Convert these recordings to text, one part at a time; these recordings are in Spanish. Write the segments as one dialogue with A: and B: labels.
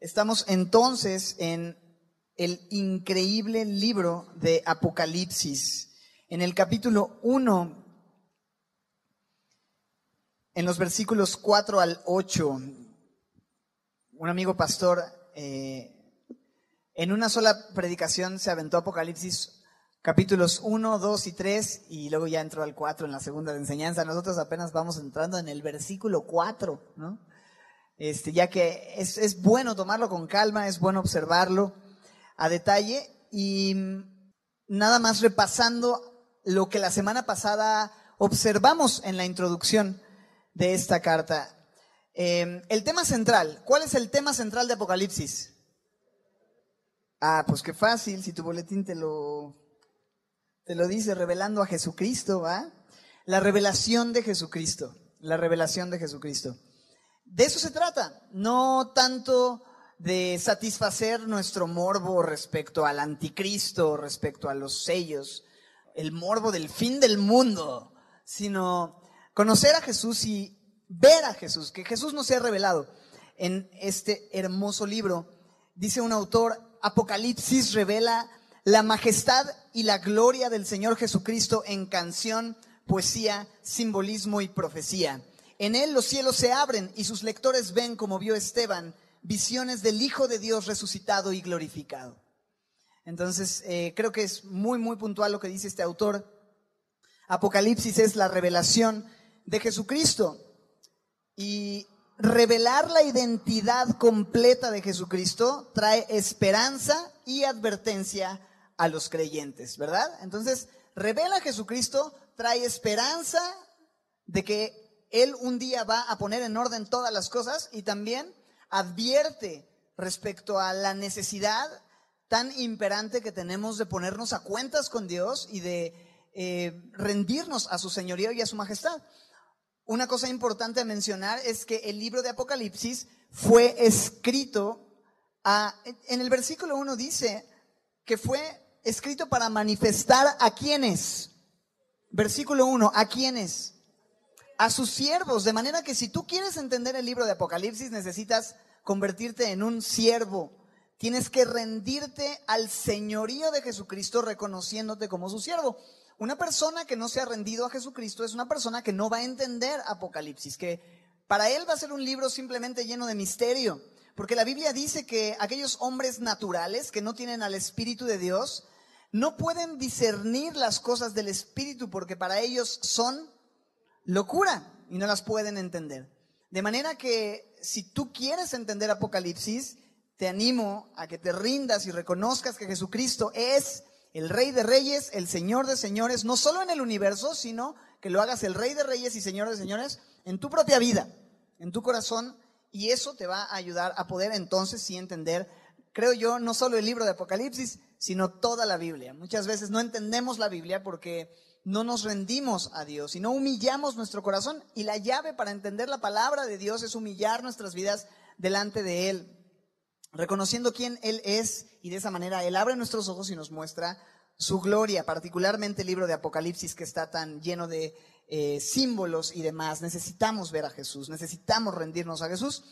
A: Estamos entonces en el increíble libro de Apocalipsis. En el capítulo 1, en los versículos 4 al 8, un amigo pastor eh, en una sola predicación se aventó Apocalipsis capítulos 1, 2 y 3 y luego ya entró al 4 en la segunda enseñanza. Nosotros apenas vamos entrando en el versículo 4, ¿no? Este, ya que es, es bueno tomarlo con calma, es bueno observarlo a detalle y nada más repasando lo que la semana pasada observamos en la introducción de esta carta. Eh, el tema central, ¿cuál es el tema central de Apocalipsis? Ah, pues qué fácil, si tu boletín te lo, te lo dice, revelando a Jesucristo, ¿va? La revelación de Jesucristo, la revelación de Jesucristo. De eso se trata, no tanto de satisfacer nuestro morbo respecto al anticristo, respecto a los sellos, el morbo del fin del mundo, sino conocer a Jesús y ver a Jesús, que Jesús nos sea revelado. En este hermoso libro, dice un autor, Apocalipsis revela la majestad y la gloria del Señor Jesucristo en canción, poesía, simbolismo y profecía. En él los cielos se abren y sus lectores ven, como vio Esteban, visiones del Hijo de Dios resucitado y glorificado. Entonces, eh, creo que es muy, muy puntual lo que dice este autor. Apocalipsis es la revelación de Jesucristo. Y revelar la identidad completa de Jesucristo trae esperanza y advertencia a los creyentes, ¿verdad? Entonces, revela a Jesucristo, trae esperanza de que él un día va a poner en orden todas las cosas y también advierte respecto a la necesidad tan imperante que tenemos de ponernos a cuentas con Dios y de eh, rendirnos a su señorío y a su majestad. Una cosa importante a mencionar es que el libro de Apocalipsis fue escrito a, en el versículo 1 dice que fue escrito para manifestar a quienes. Versículo 1, a quienes a sus siervos, de manera que si tú quieres entender el libro de Apocalipsis necesitas convertirte en un siervo. Tienes que rendirte al señorío de Jesucristo reconociéndote como su siervo. Una persona que no se ha rendido a Jesucristo es una persona que no va a entender Apocalipsis, que para él va a ser un libro simplemente lleno de misterio, porque la Biblia dice que aquellos hombres naturales que no tienen al Espíritu de Dios no pueden discernir las cosas del Espíritu porque para ellos son locura y no las pueden entender. De manera que si tú quieres entender Apocalipsis, te animo a que te rindas y reconozcas que Jesucristo es el Rey de Reyes, el Señor de Señores, no solo en el universo, sino que lo hagas el Rey de Reyes y Señor de Señores en tu propia vida, en tu corazón, y eso te va a ayudar a poder entonces sí entender, creo yo, no solo el libro de Apocalipsis, sino toda la Biblia. Muchas veces no entendemos la Biblia porque no nos rendimos a Dios y no humillamos nuestro corazón. Y la llave para entender la palabra de Dios es humillar nuestras vidas delante de Él, reconociendo quién Él es y de esa manera Él abre nuestros ojos y nos muestra su gloria, particularmente el libro de Apocalipsis que está tan lleno de eh, símbolos y demás. Necesitamos ver a Jesús, necesitamos rendirnos a Jesús.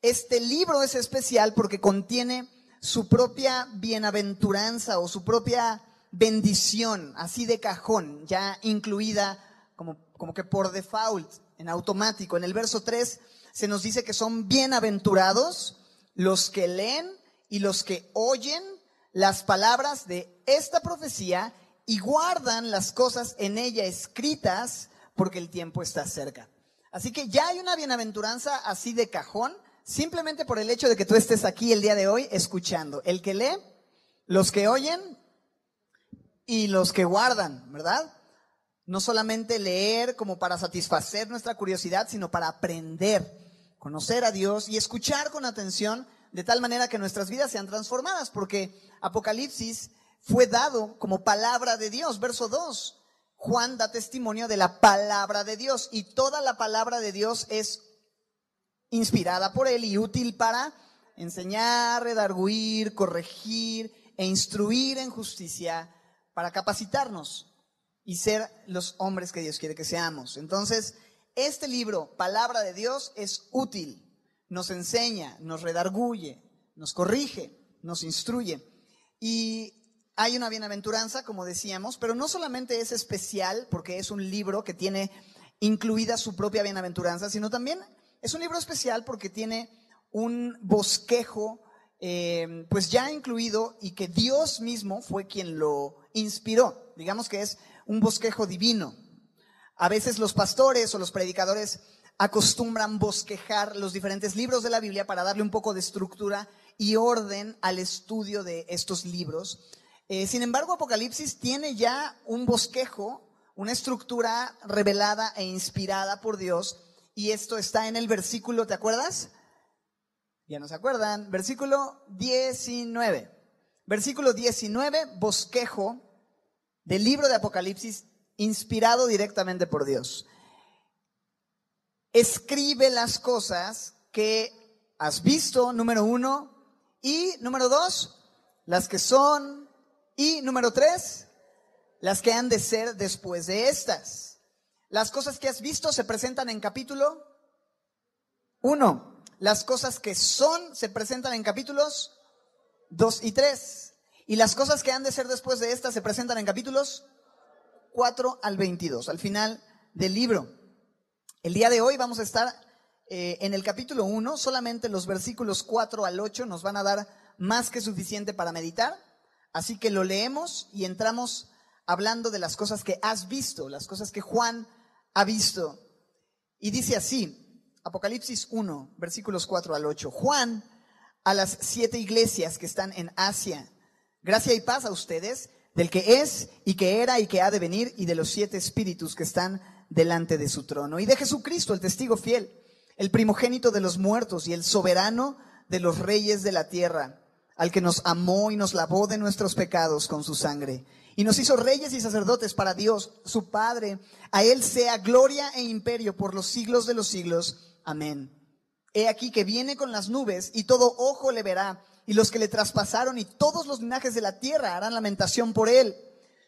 A: Este libro es especial porque contiene su propia bienaventuranza o su propia bendición, así de cajón, ya incluida como, como que por default, en automático. En el verso 3 se nos dice que son bienaventurados los que leen y los que oyen las palabras de esta profecía y guardan las cosas en ella escritas porque el tiempo está cerca. Así que ya hay una bienaventuranza así de cajón, simplemente por el hecho de que tú estés aquí el día de hoy escuchando. El que lee, los que oyen y los que guardan, ¿verdad? No solamente leer como para satisfacer nuestra curiosidad, sino para aprender, conocer a Dios y escuchar con atención de tal manera que nuestras vidas sean transformadas, porque Apocalipsis fue dado como palabra de Dios. Verso 2, Juan da testimonio de la palabra de Dios y toda la palabra de Dios es inspirada por él y útil para enseñar, redarguir, corregir e instruir en justicia para capacitarnos y ser los hombres que Dios quiere que seamos. Entonces, este libro, Palabra de Dios, es útil, nos enseña, nos redarguye, nos corrige, nos instruye. Y hay una bienaventuranza, como decíamos, pero no solamente es especial porque es un libro que tiene incluida su propia bienaventuranza, sino también es un libro especial porque tiene un bosquejo eh, pues ya incluido y que Dios mismo fue quien lo inspiró. Digamos que es un bosquejo divino. A veces los pastores o los predicadores acostumbran bosquejar los diferentes libros de la Biblia para darle un poco de estructura y orden al estudio de estos libros. Eh, sin embargo, Apocalipsis tiene ya un bosquejo, una estructura revelada e inspirada por Dios, y esto está en el versículo, ¿te acuerdas? Ya no se acuerdan. Versículo 19. Versículo 19, bosquejo del libro de Apocalipsis, inspirado directamente por Dios. Escribe las cosas que has visto, número uno, y número dos, las que son. Y número tres, las que han de ser después de estas. Las cosas que has visto se presentan en capítulo uno. Las cosas que son se presentan en capítulos dos y tres. Y las cosas que han de ser después de estas se presentan en capítulos 4 al 22, al final del libro. El día de hoy vamos a estar eh, en el capítulo 1, solamente los versículos 4 al 8 nos van a dar más que suficiente para meditar, así que lo leemos y entramos hablando de las cosas que has visto, las cosas que Juan ha visto. Y dice así, Apocalipsis 1, versículos 4 al 8, Juan a las siete iglesias que están en Asia, gracia y paz a ustedes, del que es y que era y que ha de venir, y de los siete espíritus que están delante de su trono, y de Jesucristo, el testigo fiel el primogénito de los muertos y el soberano de los reyes de la tierra, al que nos amó y nos lavó de nuestros pecados con su sangre, y nos hizo reyes y sacerdotes para Dios, su Padre. A Él sea gloria e imperio por los siglos de los siglos. Amén. He aquí que viene con las nubes, y todo ojo le verá, y los que le traspasaron, y todos los linajes de la tierra harán lamentación por Él.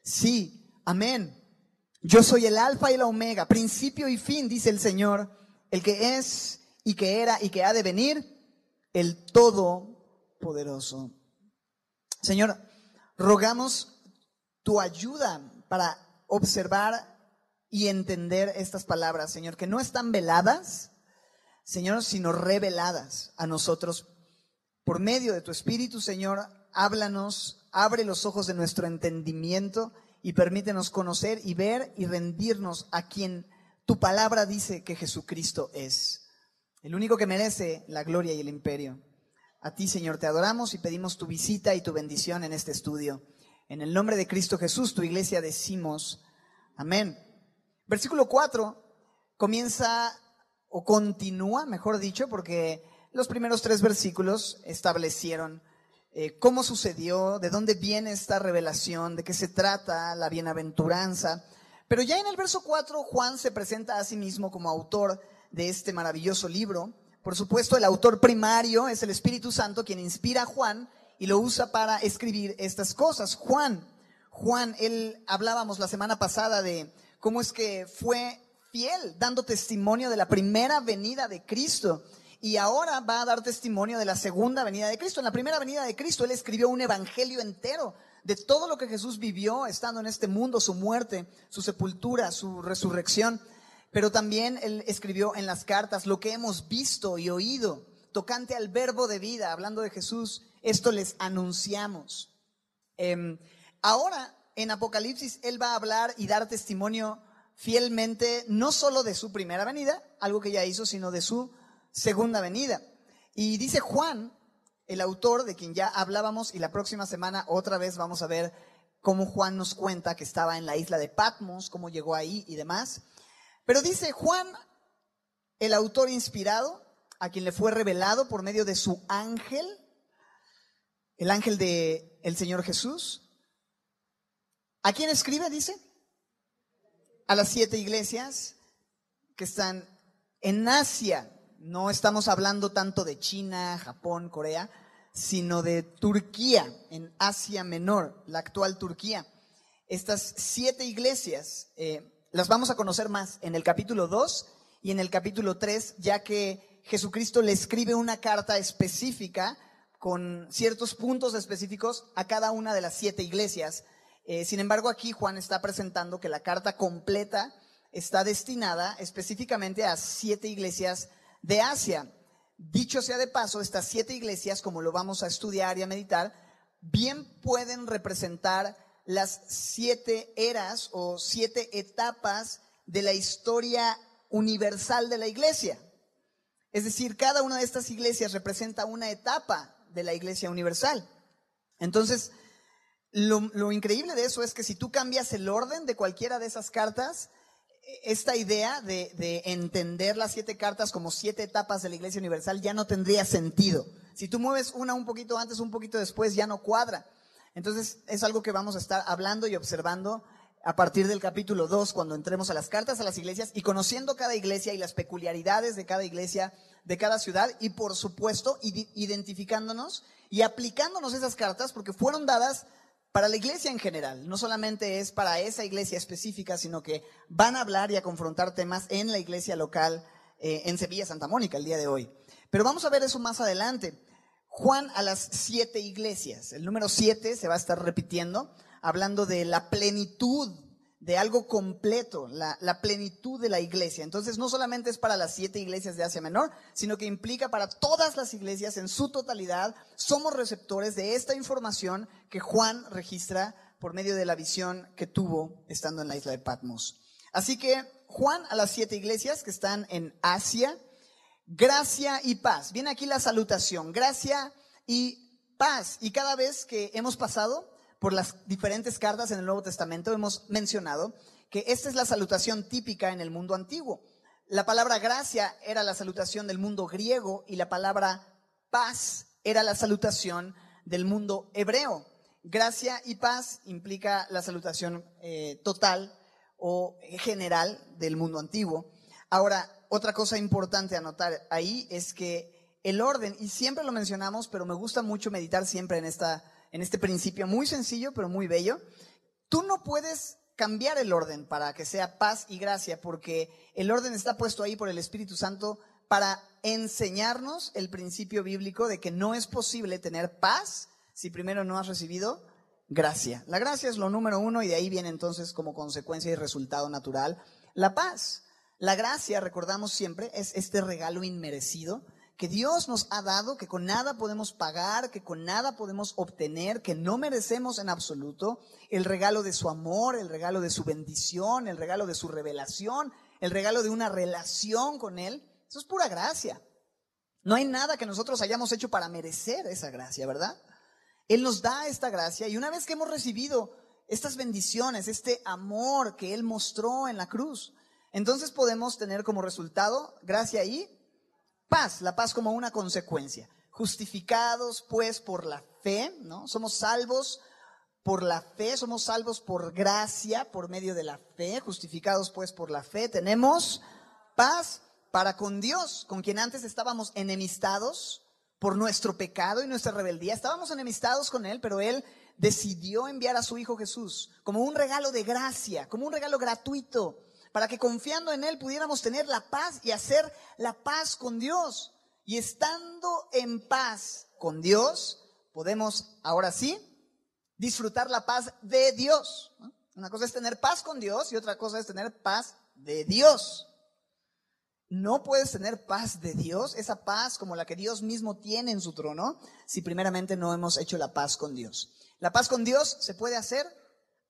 A: Sí, amén. Yo soy el alfa y la omega, principio y fin, dice el Señor el que es y que era y que ha de venir, el Todopoderoso. Señor, rogamos tu ayuda para observar y entender estas palabras, Señor, que no están veladas, Señor, sino reveladas a nosotros por medio de tu Espíritu, Señor. Háblanos, abre los ojos de nuestro entendimiento y permítenos conocer y ver y rendirnos a quien tu palabra dice que Jesucristo es el único que merece la gloria y el imperio. A ti, Señor, te adoramos y pedimos tu visita y tu bendición en este estudio. En el nombre de Cristo Jesús, tu iglesia, decimos amén. Versículo 4 comienza o continúa, mejor dicho, porque los primeros tres versículos establecieron eh, cómo sucedió, de dónde viene esta revelación, de qué se trata la bienaventuranza. Pero ya en el verso 4 Juan se presenta a sí mismo como autor de este maravilloso libro. Por supuesto, el autor primario es el Espíritu Santo quien inspira a Juan y lo usa para escribir estas cosas. Juan, Juan, él hablábamos la semana pasada de cómo es que fue fiel dando testimonio de la primera venida de Cristo y ahora va a dar testimonio de la segunda venida de Cristo. En la primera venida de Cristo él escribió un evangelio entero de todo lo que Jesús vivió estando en este mundo, su muerte, su sepultura, su resurrección. Pero también él escribió en las cartas lo que hemos visto y oído, tocante al verbo de vida, hablando de Jesús. Esto les anunciamos. Em, ahora, en Apocalipsis, él va a hablar y dar testimonio fielmente, no solo de su primera venida, algo que ya hizo, sino de su segunda venida. Y dice Juan el autor de quien ya hablábamos y la próxima semana otra vez vamos a ver cómo Juan nos cuenta que estaba en la isla de Patmos, cómo llegó ahí y demás. Pero dice Juan, el autor inspirado, a quien le fue revelado por medio de su ángel, el ángel de el Señor Jesús. ¿A quién escribe? Dice. A las siete iglesias que están en Asia. No estamos hablando tanto de China, Japón, Corea, sino de Turquía, en Asia Menor, la actual Turquía. Estas siete iglesias eh, las vamos a conocer más en el capítulo 2 y en el capítulo 3, ya que Jesucristo le escribe una carta específica con ciertos puntos específicos a cada una de las siete iglesias. Eh, sin embargo, aquí Juan está presentando que la carta completa está destinada específicamente a siete iglesias de Asia. Dicho sea de paso, estas siete iglesias, como lo vamos a estudiar y a meditar, bien pueden representar las siete eras o siete etapas de la historia universal de la iglesia. Es decir, cada una de estas iglesias representa una etapa de la iglesia universal. Entonces, lo, increíble de eso es que si tú cambias el orden de cualquiera de esas cartas, esta idea de, de, entender las siete cartas como siete etapas de la Iglesia Universal ya no tendría sentido. Si tú mueves una un poquito antes, un poquito después, ya no cuadra. Entonces es algo que vamos a estar hablando y observando a partir del capítulo 2, cuando entremos a las cartas a las iglesias y conociendo cada iglesia y las peculiaridades de cada iglesia, de cada ciudad y por supuesto identificándonos y aplicándonos esas cartas porque fueron dadas para la iglesia en general. No solamente es para esa iglesia específica, sino que van a hablar y a confrontar temas en la iglesia local eh, en Sevilla, Santa Mónica, el día de hoy. Pero vamos a ver eso más adelante. Juan a las siete iglesias. El número siete se va a estar repitiendo, hablando de la plenitud, de algo completo, la, plenitud de la iglesia. Entonces no solamente es para las siete iglesias de Asia Menor, sino que implica para todas las iglesias en su totalidad. Somos receptores de esta información que Juan registra por medio de la visión que tuvo estando en la isla de Patmos. Así que Juan a las siete iglesias que están en Asia, gracia y paz. Viene aquí la salutación, gracia y paz. Y cada vez que hemos pasado por las diferentes cartas en el Nuevo Testamento, hemos mencionado que esta es la salutación típica en el mundo antiguo. La palabra gracia era la salutación del mundo griego y la palabra paz era la salutación del mundo hebreo. Gracia y paz implica la salutación eh, total o general del mundo antiguo. Ahora, otra cosa importante a notar ahí es que el orden, y siempre lo mencionamos, pero me gusta mucho meditar siempre en, esta, en este principio muy sencillo, pero muy bello, tú no puedes cambiar el orden para que sea paz y gracia, porque el orden está puesto ahí por el Espíritu Santo para enseñarnos el principio bíblico de que no es posible tener paz si primero no has recibido gracia. La gracia es lo número uno y de ahí viene entonces como consecuencia y resultado natural la paz. La gracia, recordamos siempre, es este regalo inmerecido que Dios nos ha dado, que con nada podemos pagar, que con nada podemos obtener, que no merecemos en absoluto, el regalo de su amor, el regalo de su bendición, el regalo de su revelación, el regalo de una relación con Él. Eso es pura gracia. No hay nada que nosotros hayamos hecho para merecer esa gracia, ¿verdad? Él nos da esta gracia y una vez que hemos recibido estas bendiciones, este amor que Él mostró en la cruz, entonces podemos tener como resultado gracia y paz, la paz como una consecuencia. Justificados pues por la fe, ¿no? Somos salvos por la fe, somos salvos por gracia, por medio de la fe, justificados pues por la fe, tenemos paz para con Dios, con quien antes estábamos enemistados por nuestro pecado y nuestra rebeldía. Estábamos enemistados con Él, pero Él decidió enviar a su Hijo Jesús como un regalo de gracia, como un regalo gratuito para que confiando en Él pudiéramos tener la paz y hacer la paz con Dios. Y estando en paz con Dios, podemos ahora sí disfrutar la paz de Dios. Una cosa es tener paz con Dios y otra cosa es tener paz de Dios. No puedes tener paz de Dios, esa paz como la que Dios mismo tiene en su trono, si primeramente no hemos hecho la paz con Dios. La paz con Dios se puede hacer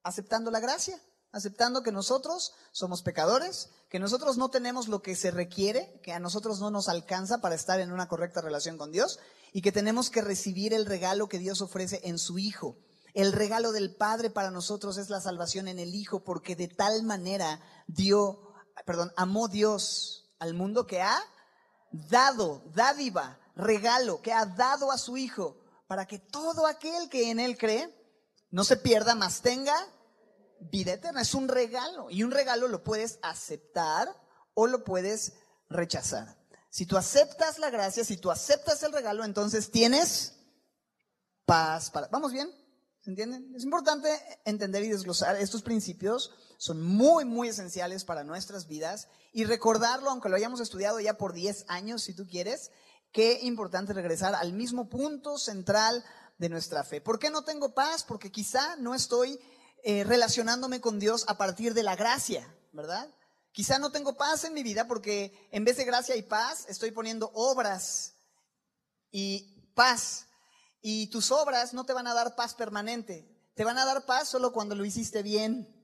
A: aceptando la gracia aceptando que nosotros somos pecadores, que nosotros no tenemos lo que se requiere, que a nosotros no nos alcanza para estar en una correcta relación con Dios y que tenemos que recibir el regalo que Dios ofrece en su Hijo. El regalo del Padre para nosotros es la salvación en el Hijo, porque de tal manera dio, perdón, amó Dios al mundo que ha dado, dádiva, regalo, que ha dado a su Hijo, para que todo aquel que en Él cree no se pierda, más tenga vida eterna, es un regalo. Y un regalo lo puedes aceptar o lo puedes rechazar. Si tú aceptas la gracia, si tú aceptas el regalo, entonces tienes paz para... ¿Vamos bien? ¿Se entienden? Es importante entender y desglosar estos principios. Son muy, muy esenciales para nuestras vidas. Y recordarlo, aunque lo hayamos estudiado ya por 10 años, si tú quieres, Qué importante regresar al mismo punto central de nuestra fe. ¿Por qué no tengo paz? Porque quizá no estoy eh, relacionándome con Dios a partir de la gracia, ¿verdad? Quizá no tengo paz en mi vida porque en vez de gracia y paz estoy poniendo obras y paz. Y tus obras no te van a dar paz permanente. Te van a dar paz solo cuando lo hiciste bien.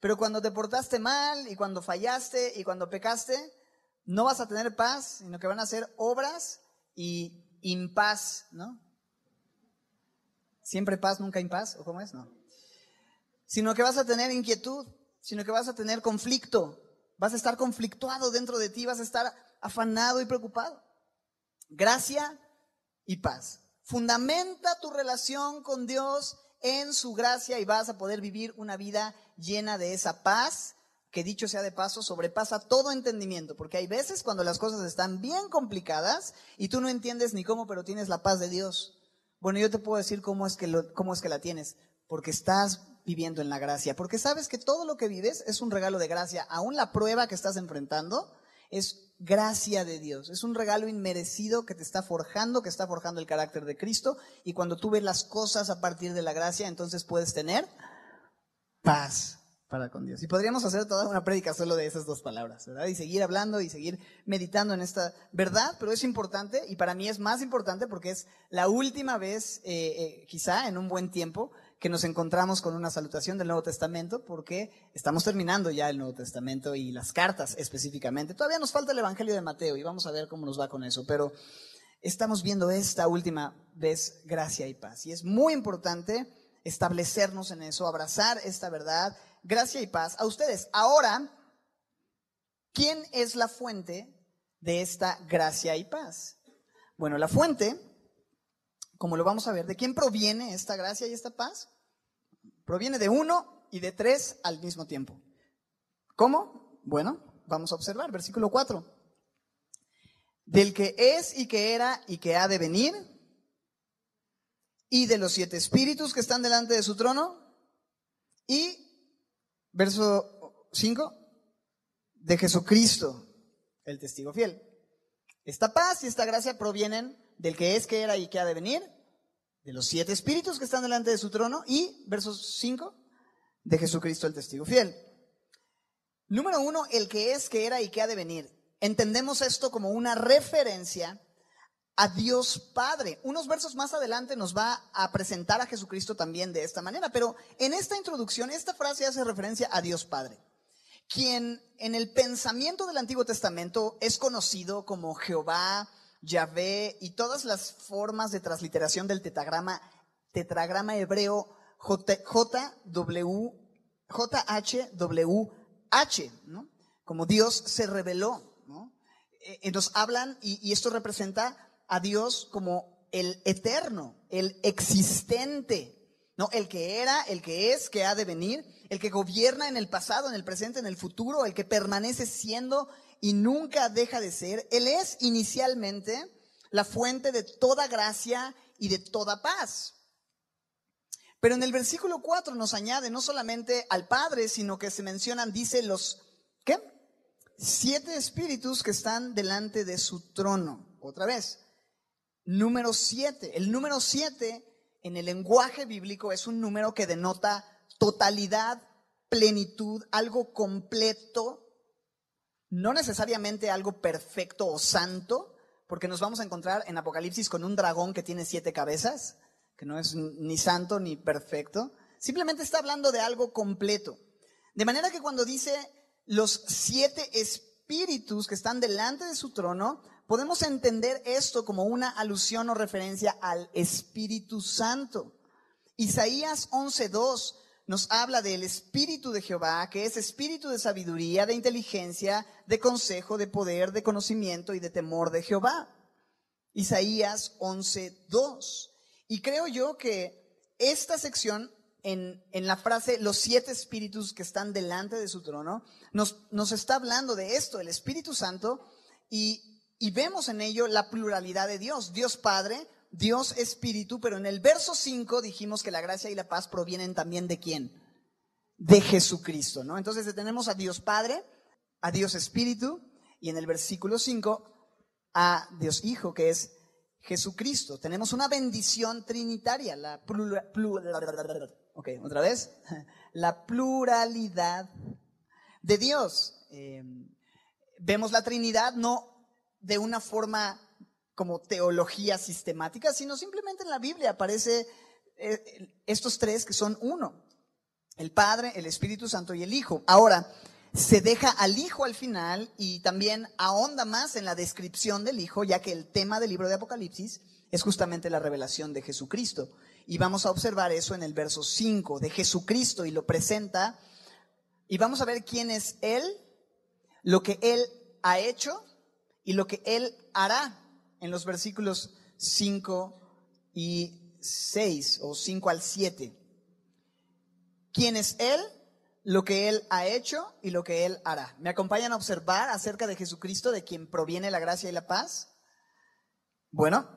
A: Pero cuando te portaste mal y cuando fallaste y cuando pecaste, no vas a tener paz, sino que van a ser obras y impaz, ¿no? Siempre paz, nunca impaz, ¿o cómo es? No. Sino que vas a tener inquietud, sino que vas a tener conflicto, vas a estar conflictuado dentro de ti, vas a estar afanado y preocupado. Gracia y paz. Fundamenta tu relación con Dios en su gracia y vas a poder vivir una vida llena de esa paz que dicho sea de paso, sobrepasa todo entendimiento, porque hay veces cuando las cosas están bien complicadas y tú no entiendes ni cómo, pero tienes la paz de Dios. Bueno, yo te puedo decir cómo es que, lo, cómo es que la tienes, porque estás viviendo en la gracia, porque sabes que todo lo que vives es un regalo de gracia, aún la prueba que estás enfrentando es gracia de Dios, es un regalo inmerecido que te está forjando, que está forjando el carácter de Cristo, y cuando tú ves las cosas a partir de la gracia, entonces puedes tener paz para con Dios. Y podríamos hacer toda una prédica solo de esas dos palabras, ¿verdad? Y seguir hablando y seguir meditando en esta verdad, pero es importante y para mí es más importante porque es la última vez, eh, eh, quizá en un buen tiempo, que nos encontramos con una salutación del Nuevo Testamento porque estamos terminando ya el Nuevo Testamento y las cartas específicamente. Todavía nos falta el Evangelio de Mateo y vamos a ver cómo nos va con eso, pero estamos viendo esta última vez gracia y paz. Y es muy importante establecernos en eso, abrazar esta verdad gracia y paz a ustedes. Ahora, ¿quién es la fuente de esta gracia y paz? Bueno, la fuente, como lo vamos a ver, ¿de quién proviene esta gracia y esta paz? Proviene de uno y de tres al mismo tiempo. ¿Cómo? Bueno, vamos a observar, versículo 4. Del que es y que era y que ha de venir, y de los siete espíritus que están delante de su trono, y Verso 5, de Jesucristo, el testigo fiel. Esta paz y esta gracia provienen del que es, que era y que ha de venir, de los siete espíritus que están delante de su trono y, verso 5, de Jesucristo, el testigo fiel. Número uno, el que es, que era y que ha de venir. Entendemos esto como una referencia a Dios Padre. Unos versos más adelante nos va a presentar a Jesucristo también de esta manera, pero en esta introducción esta frase hace referencia a Dios Padre, quien en el pensamiento del Antiguo Testamento es conocido como Jehová, Yahvé y todas las formas de transliteración del tetragrama, tetragrama hebreo JW, JHWH, ¿no? como Dios se reveló. ¿no? Eh, hablan, y esto representa a Dios como el eterno, el existente, ¿no? El que era, el que es, que ha de venir, el que gobierna en el pasado, en el presente, en el futuro, el que permanece siendo y nunca deja de ser. Él es inicialmente la fuente de toda gracia y de toda paz. Pero en el versículo 4 nos añade no solamente al Padre, sino que se mencionan, dice los, ¿qué? Siete espíritus que están delante de su trono. Otra vez, Número siete. El número siete en el lenguaje bíblico es un número que denota totalidad, plenitud, algo completo, no necesariamente algo perfecto o santo, porque nos vamos a encontrar en Apocalipsis con un dragón que tiene siete cabezas, que no es ni santo ni perfecto. Simplemente está hablando de algo completo. De manera que cuando dice los siete espíritus que están delante de su trono, podemos entender esto como una alusión o referencia al Espíritu Santo. Isaías 11.2 nos habla del Espíritu de Jehová, que es espíritu de sabiduría, de inteligencia, de consejo, de poder, de conocimiento y de temor de Jehová. Isaías 11.2. Y creo yo que esta sección en, en, la frase los siete espíritus que están delante de su trono, nos, nos está hablando de esto, el Espíritu Santo, y y vemos en ello la pluralidad de Dios, Dios Padre, Dios Espíritu, pero en el verso 5 dijimos que la gracia y la paz provienen también de quién? De Jesucristo, ¿no? Entonces tenemos a Dios Padre, a Dios Espíritu, y en el versículo 5 a Dios Hijo, que es Jesucristo. Tenemos una bendición trinitaria, la otra vez, la pluralidad de Dios. Eh, vemos la Trinidad no de una forma como teología sistemática, sino simplemente en la Biblia aparece eh, estos tres que son uno, el Padre, el Espíritu Santo y el Hijo. Ahora, se deja al Hijo al final y también ahonda más en la descripción del Hijo, ya que el tema del libro de Apocalipsis es justamente la revelación de Jesucristo. Y vamos a observar eso en el verso 5 de Jesucristo y lo presenta. Y vamos a ver quién es Él, lo que Él ha hecho y lo que Él hará en los versículos 5 y 6 o 5 al 7. ¿Quién es Él? Lo que Él ha hecho y lo que Él hará. ¿Me acompañan a observar acerca de Jesucristo, de quien proviene la gracia y la paz? Bueno,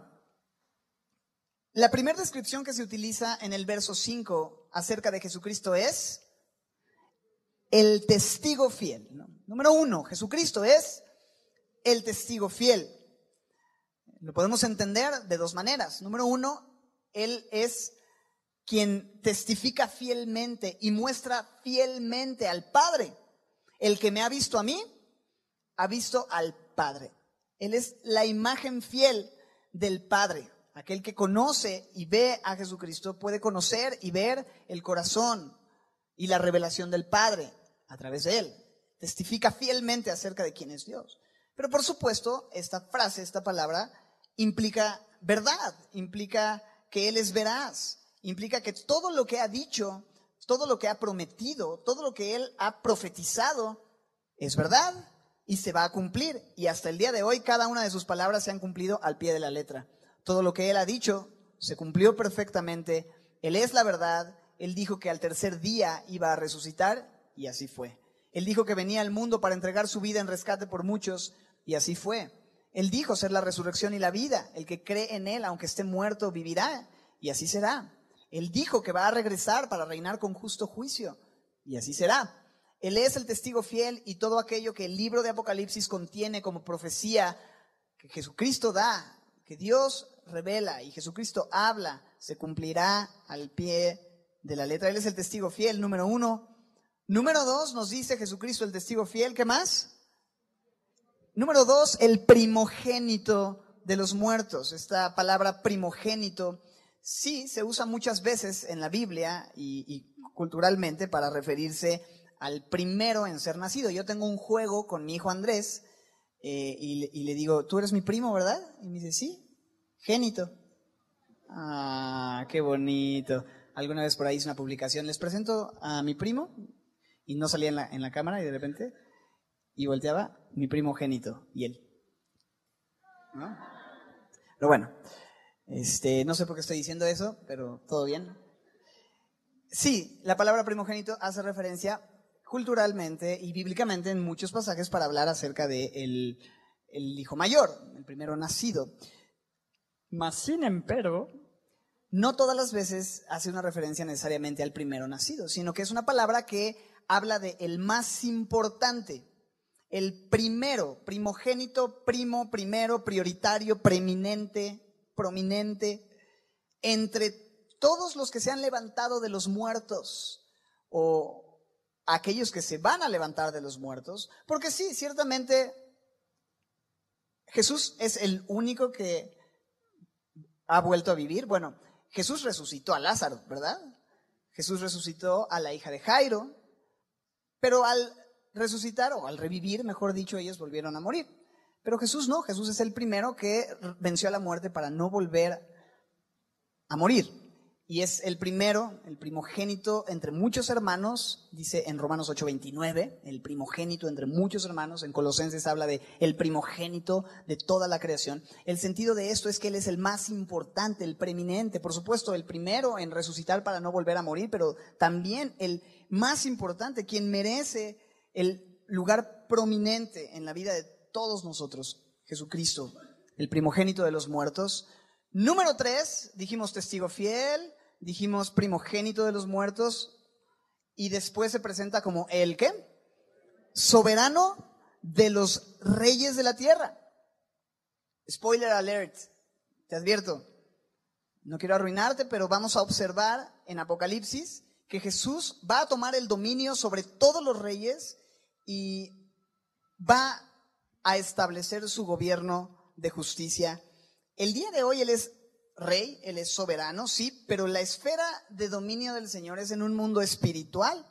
A: la primera descripción que se utiliza en el verso 5 acerca de Jesucristo es el testigo fiel. Número uno, Jesucristo es el testigo fiel. Lo podemos entender de dos maneras. Número uno, Él es quien testifica fielmente y muestra fielmente al Padre. El que me ha visto a mí, ha visto al Padre. Él es la imagen fiel del Padre. Aquel que conoce y ve a Jesucristo puede conocer y ver el corazón y la revelación del Padre a través de Él. Testifica fielmente acerca de quién es Dios. Pero por supuesto, esta frase, esta palabra, implica verdad, implica que Él es veraz, implica que todo lo que ha dicho, todo lo que ha prometido, todo lo que Él ha profetizado, es verdad y se va a cumplir. Y hasta el día de hoy cada una de sus palabras se han cumplido al pie de la letra. Todo lo que Él ha dicho se cumplió perfectamente. Él es la verdad. Él dijo que al tercer día iba a resucitar y así fue. Él dijo que venía al mundo para entregar su vida en rescate por muchos y así fue. Él dijo ser la resurrección y la vida. El que cree en Él, aunque esté muerto, vivirá. Y así será. Él dijo que va a regresar para reinar con justo juicio. Y así será. Él es el testigo fiel y todo aquello que el libro de Apocalipsis contiene como profecía que Jesucristo da, que Dios revela y Jesucristo habla, se cumplirá al pie de la letra. Él es el testigo fiel, número uno. Número dos, nos dice Jesucristo el testigo fiel. ¿Qué más? Número dos, el primogénito de los muertos. Esta palabra primogénito sí se usa muchas veces en la Biblia y, culturalmente para referirse al primero en ser nacido. Yo tengo un juego con mi hijo Andrés eh, y, le digo, tú eres mi primo, ¿verdad? Y me dice, sí, génito. Ah, qué bonito. Alguna vez por ahí hice una publicación, les presento a mi primo y no salía en la cámara y de repente y volteaba mi primogénito y él. ¿No? Pero bueno, este, no sé por qué estoy diciendo eso, pero todo bien. Sí, la palabra primogénito hace referencia culturalmente y bíblicamente en muchos pasajes para hablar acerca de el, el hijo mayor, el primero nacido. Mas sin empero, no todas las veces hace una referencia necesariamente al primero nacido, sino que es una palabra que habla de el más importante el primero, primogénito, primo, primero, prioritario, preeminente, prominente, entre todos los que se han levantado de los muertos o aquellos que se van a levantar de los muertos, porque sí, ciertamente Jesús es el único que ha vuelto a vivir. Bueno, Jesús resucitó a Lázaro, ¿verdad? Jesús resucitó a la hija de Jairo, pero al resucitar o al revivir, mejor dicho, ellos volvieron a morir. Pero Jesús no, Jesús es el primero que venció a la muerte para no volver a morir. Y es el primero, el primogénito entre muchos hermanos, dice en Romanos 8:29, el primogénito entre muchos hermanos, en Colosenses habla de el primogénito de toda la creación. El sentido de esto es que Él es el más importante, el preeminente, por supuesto, el primero en resucitar para no volver a morir, pero también el más importante, quien merece el lugar prominente en la vida de todos nosotros, Jesucristo, el primogénito de los muertos. Número tres, dijimos testigo fiel, dijimos primogénito de los muertos, y después se presenta como el qué? Soberano de los reyes de la tierra. Spoiler alert, te advierto, no quiero arruinarte, pero vamos a observar en Apocalipsis que Jesús va a tomar el dominio sobre todos los reyes y va a establecer su gobierno de justicia. El día de hoy Él es rey, Él es soberano, sí, pero la esfera de dominio del Señor es en un mundo espiritual.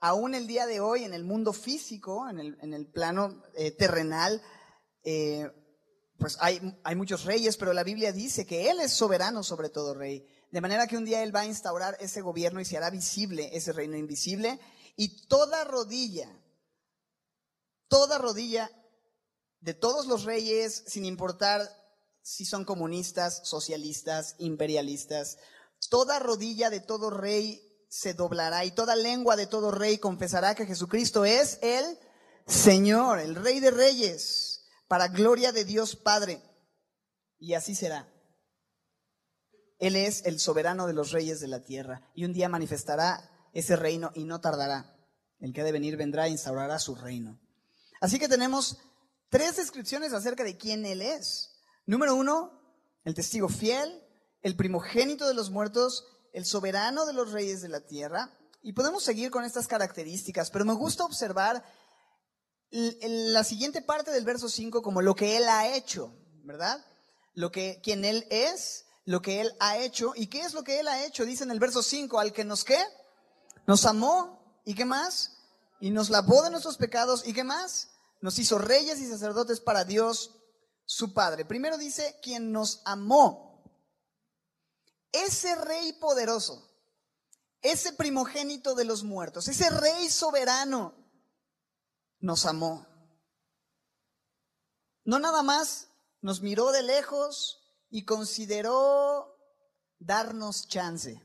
A: Aún el día de hoy, en el mundo físico, en el, plano eh, terrenal, eh, pues hay, hay muchos reyes, pero la Biblia dice que Él es soberano sobre todo rey. De manera que un día Él va a instaurar ese gobierno y se hará visible ese reino invisible. Y toda rodilla, toda rodilla de todos los reyes, sin importar si son comunistas, socialistas, imperialistas, toda rodilla de todo rey se doblará y toda lengua de todo rey confesará que Jesucristo es el Señor, el Rey de Reyes para gloria de Dios Padre. Y así será. Él es el soberano de los reyes de la tierra y un día manifestará ese reino y no tardará. El que ha de venir vendrá e instaurará su reino. Así que tenemos tres descripciones acerca de quién Él es. Número uno, el testigo fiel, el primogénito de los muertos, el soberano de los reyes de la tierra. Y podemos seguir con estas características, pero me gusta observar la siguiente parte del verso 5 como lo que Él ha hecho, ¿verdad? Lo que, quien Él es, lo que Él ha hecho. ¿Y qué es lo que Él ha hecho? Dice en el verso 5, al que nos qué? Nos amó. ¿Y qué más? Y nos lavó de nuestros pecados. ¿Y qué más? Nos hizo reyes y sacerdotes para Dios, su Padre. Primero dice, quien nos amó. Ese rey poderoso, ese primogénito de los muertos, ese rey soberano, nos amó. No nada más nos miró de lejos y consideró darnos chance.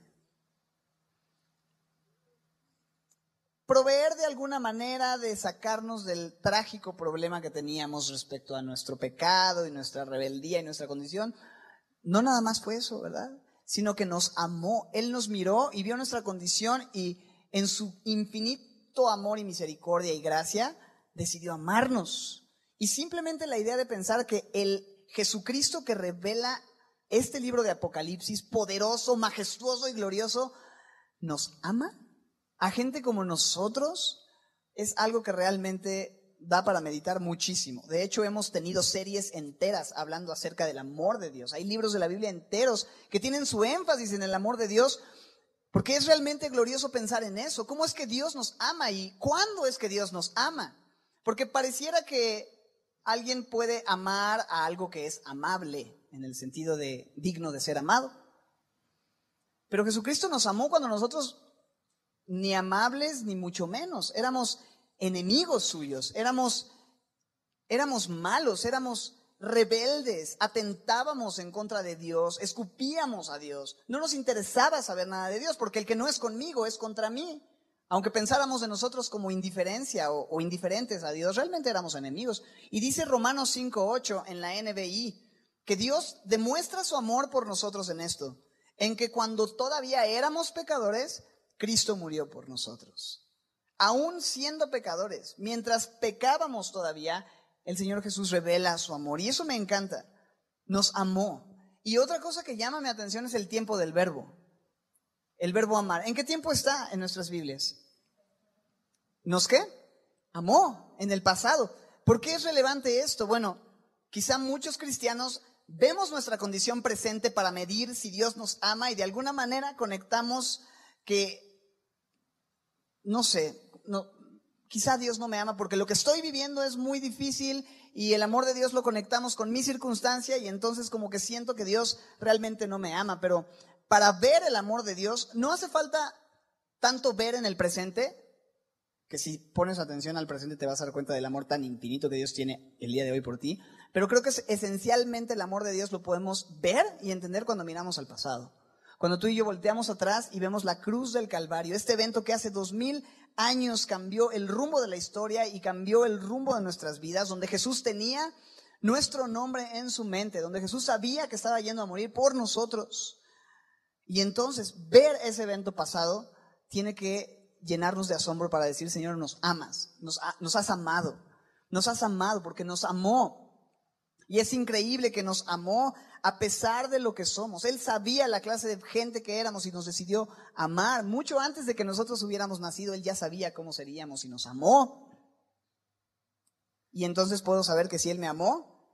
A: Proveer de alguna manera de sacarnos del trágico problema que teníamos respecto a nuestro pecado y nuestra rebeldía y nuestra condición. No nada más fue eso, ¿verdad? Sino que nos amó. Él nos miró y vio nuestra condición y en su infinito amor y misericordia y gracia, decidió amarnos. Y simplemente la idea de pensar que el Jesucristo que revela este libro de Apocalipsis, poderoso, majestuoso y glorioso, nos ama a gente como nosotros, es algo que realmente da para meditar muchísimo. De hecho, hemos tenido series enteras hablando acerca del amor de Dios. Hay libros de la Biblia enteros que tienen su énfasis en el amor de Dios porque es realmente glorioso pensar en eso. ¿Cómo es que Dios nos ama y cuándo es que Dios nos ama? Porque pareciera que alguien puede amar a algo que es amable, en el sentido de digno de ser amado. Pero Jesucristo nos amó cuando nosotros ni amables ni mucho menos, éramos enemigos suyos, éramos éramos malos, éramos rebeldes, atentábamos en contra de Dios, escupíamos a Dios. No nos interesaba saber nada de Dios, porque el que no es conmigo es contra mí. Aunque pensáramos de nosotros como indiferencia o, indiferentes a Dios, realmente éramos enemigos. Y dice Romanos 5.8 en la NBI, que Dios demuestra su amor por nosotros en esto, en que cuando todavía éramos pecadores, Cristo murió por nosotros. Aún siendo pecadores, mientras pecábamos todavía, el Señor Jesús revela su amor. Y eso me encanta. Nos amó. Y otra cosa que llama mi atención es el tiempo del verbo. El verbo amar. ¿En qué tiempo está en nuestras Biblias? ¿Nos qué? Amó en el pasado. ¿Por qué es relevante esto? Bueno, quizá muchos cristianos vemos nuestra condición presente para medir si Dios nos ama y de alguna manera conectamos que, no sé, no, quizá Dios no me ama porque lo que estoy viviendo es muy difícil y el amor de Dios lo conectamos con mi circunstancia y entonces como que siento que Dios realmente no me ama. Pero para ver el amor de Dios no hace falta tanto ver en el presente, que si pones atención al presente te vas a dar cuenta del amor tan infinito que Dios tiene el día de hoy por ti. Pero creo que es esencialmente el amor de Dios lo podemos ver y entender cuando miramos al pasado. Cuando tú y yo volteamos atrás y vemos la cruz del Calvario, este evento que hace dos mil años cambió el rumbo de la historia y cambió el rumbo de nuestras vidas, donde Jesús tenía nuestro nombre en su mente, donde Jesús sabía que estaba yendo a morir por nosotros. Y entonces ver ese evento pasado tiene que llenarnos de asombro para decir, Señor, nos amas, nos, nos has amado, nos has amado porque nos amó. Y es increíble que nos amó a pesar de lo que somos. Él sabía la clase de gente que éramos y nos decidió amar. Mucho antes de que nosotros hubiéramos nacido, Él ya sabía cómo seríamos y nos amó. Y entonces puedo saber que si Él me amó,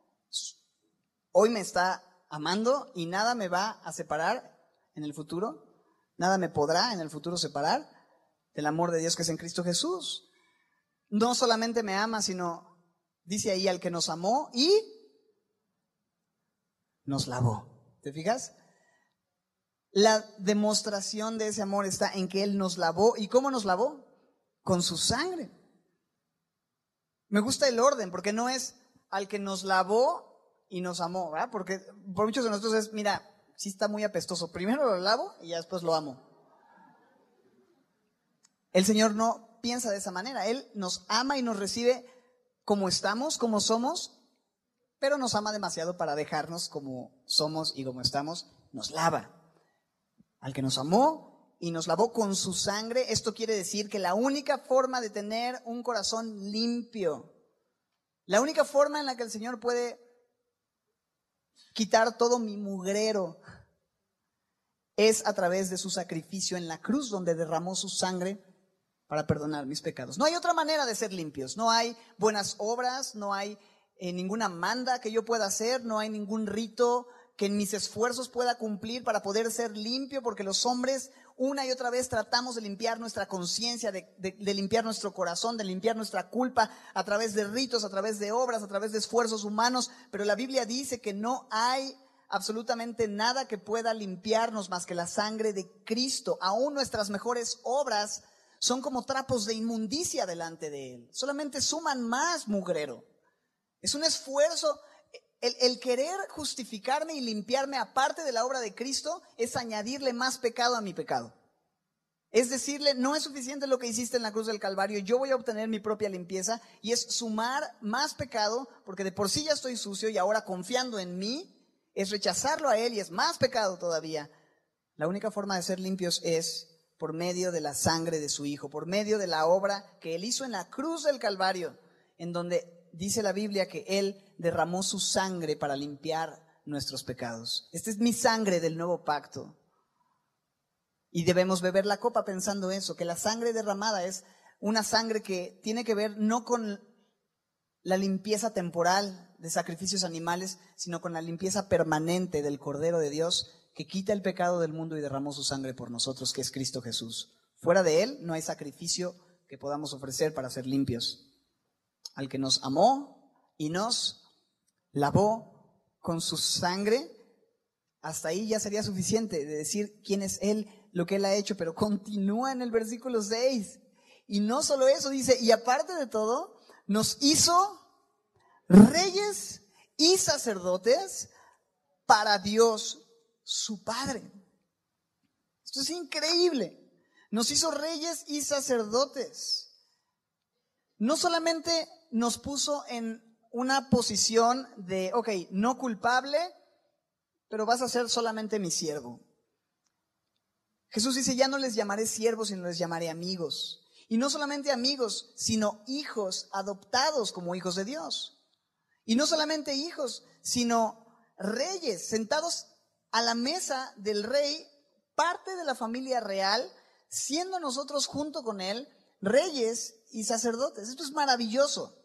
A: hoy me está amando y nada me va a separar en el futuro, nada me podrá en el futuro separar del amor de Dios que es en Cristo Jesús. No solamente me ama, sino dice ahí al que nos amó y nos lavó. ¿Te fijas? La demostración de ese amor está en que Él nos lavó. ¿Y cómo nos lavó? Con su sangre. Me gusta el orden, porque no es al que nos lavó y nos amó, ¿verdad? Porque por muchos de nosotros es, mira, sí está muy apestoso. Primero lo lavo y ya después lo amo. El Señor no piensa de esa manera. Él nos ama y nos recibe como estamos, como somos, pero nos ama demasiado para dejarnos como somos y como estamos. Nos lava. Al que nos amó y nos lavó con su sangre, esto quiere decir que la única forma de tener un corazón limpio, la única forma en la que el Señor puede quitar todo mi mugrero es a través de su sacrificio en la cruz, donde derramó su sangre para perdonar mis pecados. No hay otra manera de ser limpios. No hay buenas obras, no hay eh, ninguna manda que yo pueda hacer, no hay ningún rito que en mis esfuerzos pueda cumplir para poder ser limpio, porque los hombres una y otra vez tratamos de limpiar nuestra conciencia, de, de, limpiar nuestro corazón, de limpiar nuestra culpa a través de ritos, a través de obras, a través de esfuerzos humanos, pero la Biblia dice que no hay absolutamente nada que pueda limpiarnos más que la sangre de Cristo. Aún nuestras mejores obras son como trapos de inmundicia delante de Él. Solamente suman más mugrero. Es un esfuerzo. El, querer justificarme y limpiarme aparte de la obra de Cristo es añadirle más pecado a mi pecado. Es decirle, no es suficiente lo que hiciste en la cruz del Calvario, yo voy a obtener mi propia limpieza y es sumar más pecado porque de por sí ya estoy sucio y ahora confiando en mí es rechazarlo a Él y es más pecado todavía. La única forma de ser limpios es por medio de la sangre de su Hijo, por medio de la obra que Él hizo en la cruz del Calvario, en donde dice la Biblia que Él derramó su sangre para limpiar nuestros pecados. Esta es mi sangre del nuevo pacto. Y debemos beber la copa pensando eso, que la sangre derramada es una sangre que tiene que ver no con la limpieza temporal de sacrificios animales, sino con la limpieza permanente del Cordero de Dios que quita el pecado del mundo y derramó su sangre por nosotros, que es Cristo Jesús. Fuera de Él no hay sacrificio que podamos ofrecer para ser limpios. Al que nos amó y nos lavó con su sangre, hasta ahí ya sería suficiente de decir quién es Él, lo que Él ha hecho, pero continúa en el versículo 6. Y no solo eso, dice, y aparte de todo, nos hizo reyes y sacerdotes para Dios su Padre. Esto es increíble. Nos hizo reyes y sacerdotes. No solamente nos puso en una posición de, ok, no culpable, pero vas a ser solamente mi siervo. Jesús dice, ya no les llamaré siervos, sino les llamaré amigos. Y no solamente amigos, sino hijos adoptados como hijos de Dios. Y no solamente hijos, sino reyes, sentados a la mesa del rey, parte de la familia real, siendo nosotros junto con él reyes y sacerdotes. Esto es maravilloso.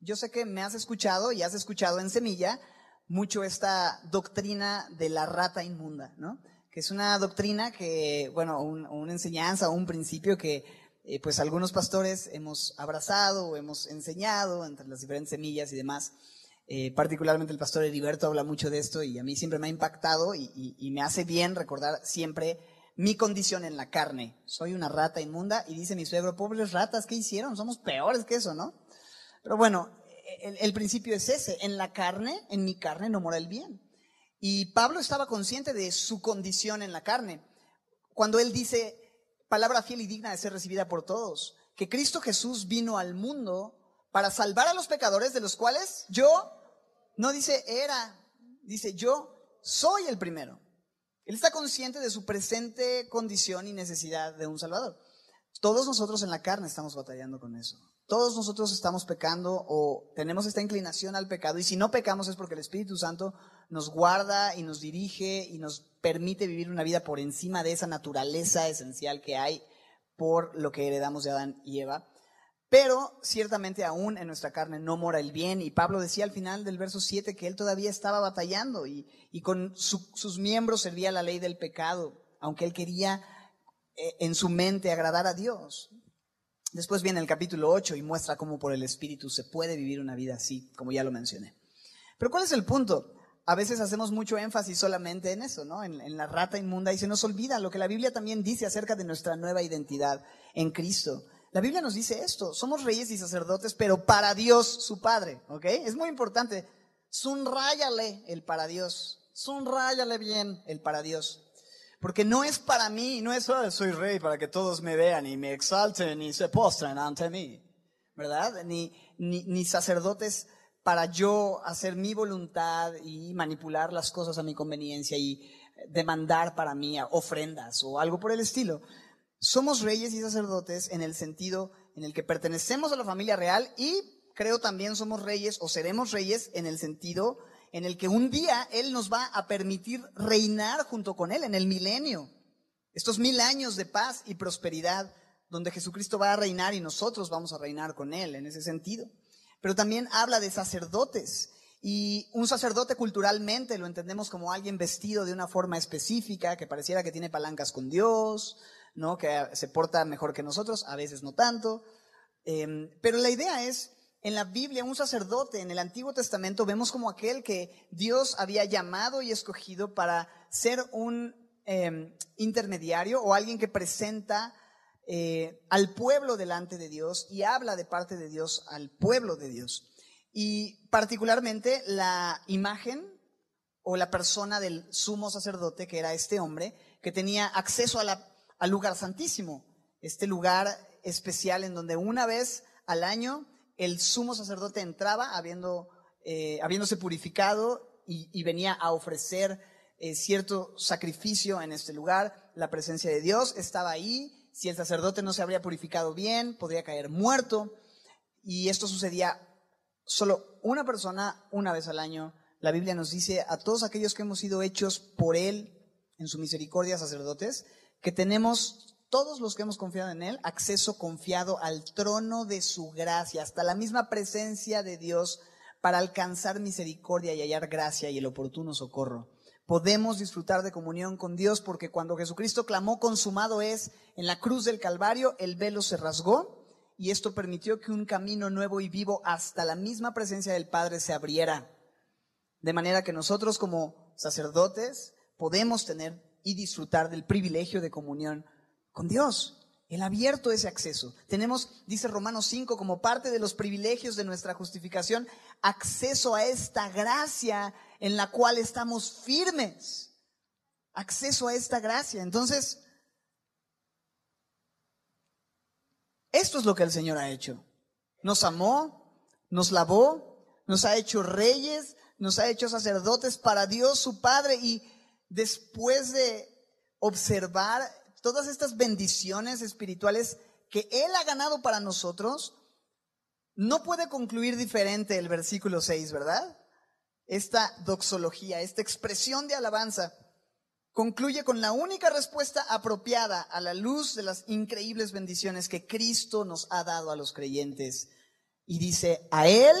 A: Yo sé que me has escuchado y has escuchado en Semilla mucho esta doctrina de la rata inmunda, ¿no? Que es una doctrina que, bueno, una enseñanza un principio que eh, pues algunos pastores hemos abrazado o hemos enseñado entre las diferentes semillas y demás. Eh, particularmente el pastor Heriberto habla mucho de esto y a mí siempre me ha impactado y, me hace bien recordar siempre mi condición en la carne. Soy una rata inmunda y dice mi suegro, pobres ratas, ¿qué hicieron? Somos peores que eso, ¿no? Pero bueno, el, el principio es ese, en la carne, en mi carne no mora el bien. Y Pablo estaba consciente de su condición en la carne. Cuando él dice, palabra fiel y digna de ser recibida por todos, que Cristo Jesús vino al mundo para salvar a los pecadores de los cuales yo, no dice era, dice yo soy el primero. Él está consciente de su presente condición y necesidad de un Salvador. Todos nosotros en la carne estamos batallando con eso. Todos nosotros estamos pecando o tenemos esta inclinación al pecado y si no pecamos es porque el Espíritu Santo nos guarda y nos dirige y nos permite vivir una vida por encima de esa naturaleza esencial que hay por lo que heredamos de Adán y Eva. Pero ciertamente aún en nuestra carne no mora el bien. Y Pablo decía al final del verso 7 que él todavía estaba batallando y, con sus miembros servía la ley del pecado, aunque él quería eh, en su mente agradar a Dios. Después viene el capítulo 8 y muestra cómo por el Espíritu se puede vivir una vida así, como ya lo mencioné. Pero ¿cuál es el punto? A veces hacemos mucho énfasis solamente en eso, ¿no? En la rata inmunda y se nos olvida lo que la Biblia también dice acerca de nuestra nueva identidad en Cristo. La Biblia nos dice esto, somos reyes y sacerdotes, pero para Dios su Padre, ¿ok? Es muy importante, sunráyale el para Dios, sunráyale bien el para Dios. Porque no es para mí, no es, oh, soy rey para que todos me vean y me exalten y se postren ante mí, ¿verdad? Ni, ni, ni sacerdotes para yo hacer mi voluntad y manipular las cosas a mi conveniencia y demandar para mí ofrendas o algo por el estilo. Somos reyes y sacerdotes en el sentido en el que pertenecemos a la familia real y creo también somos reyes o seremos reyes en el sentido en el que un día Él nos va a permitir reinar junto con Él en el milenio. Estos mil años de paz y prosperidad donde Jesucristo va a reinar y nosotros vamos a reinar con Él en ese sentido. Pero también habla de sacerdotes. Y un sacerdote culturalmente lo entendemos como alguien vestido de una forma específica, que pareciera que tiene palancas con Dios, ¿no? que se porta mejor que nosotros, a veces no tanto. Em, pero la idea es, en la Biblia, un sacerdote en el Antiguo Testamento vemos como aquel que Dios había llamado y escogido para ser un em, intermediario o alguien que presenta eh, al pueblo delante de Dios y habla de parte de Dios al pueblo de Dios. Y particularmente la imagen o la persona del sumo sacerdote, que era este hombre, que tenía acceso a la al lugar santísimo, este lugar especial en donde una vez al año el sumo sacerdote entraba habiendo, eh, habiéndose purificado y, venía a ofrecer eh, cierto sacrificio en este lugar. La presencia de Dios estaba ahí. Si el sacerdote no se habría purificado bien, podría caer muerto. Y esto sucedía solo una persona una vez al año. La Biblia nos dice a todos aquellos que hemos sido hechos por Él en su misericordia sacerdotes, que tenemos, todos los que hemos confiado en Él, acceso confiado al trono de su gracia, hasta la misma presencia de Dios para alcanzar misericordia y hallar gracia y el oportuno socorro. Podemos disfrutar de comunión con Dios porque cuando Jesucristo clamó consumado es en la cruz del Calvario, el velo se rasgó y esto permitió que un camino nuevo y vivo hasta la misma presencia del Padre se abriera. De manera que nosotros como sacerdotes podemos tener y disfrutar del privilegio de comunión con Dios. El abierto ese acceso. Tenemos, dice Romanos 5, como parte de los privilegios de nuestra justificación, acceso a esta gracia en la cual estamos firmes. Acceso a esta gracia. Entonces, esto es lo que el Señor ha hecho. Nos amó, nos lavó, nos ha hecho reyes, nos ha hecho sacerdotes para Dios su Padre y después de observar todas estas bendiciones espirituales que Él ha ganado para nosotros, no puede concluir diferente el versículo 6, ¿verdad? Esta doxología, esta expresión de alabanza, concluye con la única respuesta apropiada a la luz de las increíbles bendiciones que Cristo nos ha dado a los creyentes. Y dice, a Él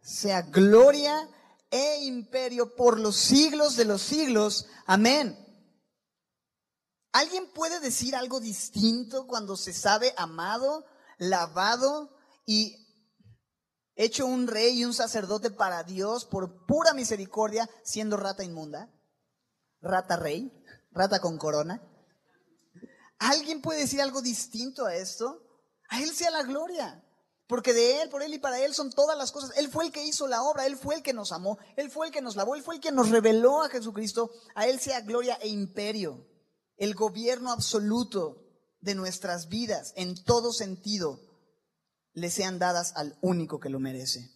A: sea gloria e imperio por los siglos de los siglos. Amén. ¿Alguien puede decir algo distinto cuando se sabe amado, lavado y hecho un rey y un sacerdote para Dios por pura misericordia, siendo rata inmunda? Rata rey, rata con corona. ¿Alguien puede decir algo distinto a esto? A Él sea la gloria. Porque de Él, por Él y para Él son todas las cosas. Él fue el que hizo la obra, Él fue el que nos amó, Él fue el que nos lavó, Él fue el que nos reveló a Jesucristo. A Él sea gloria e imperio, el gobierno absoluto de nuestras vidas en todo sentido, le sean dadas al único que lo merece.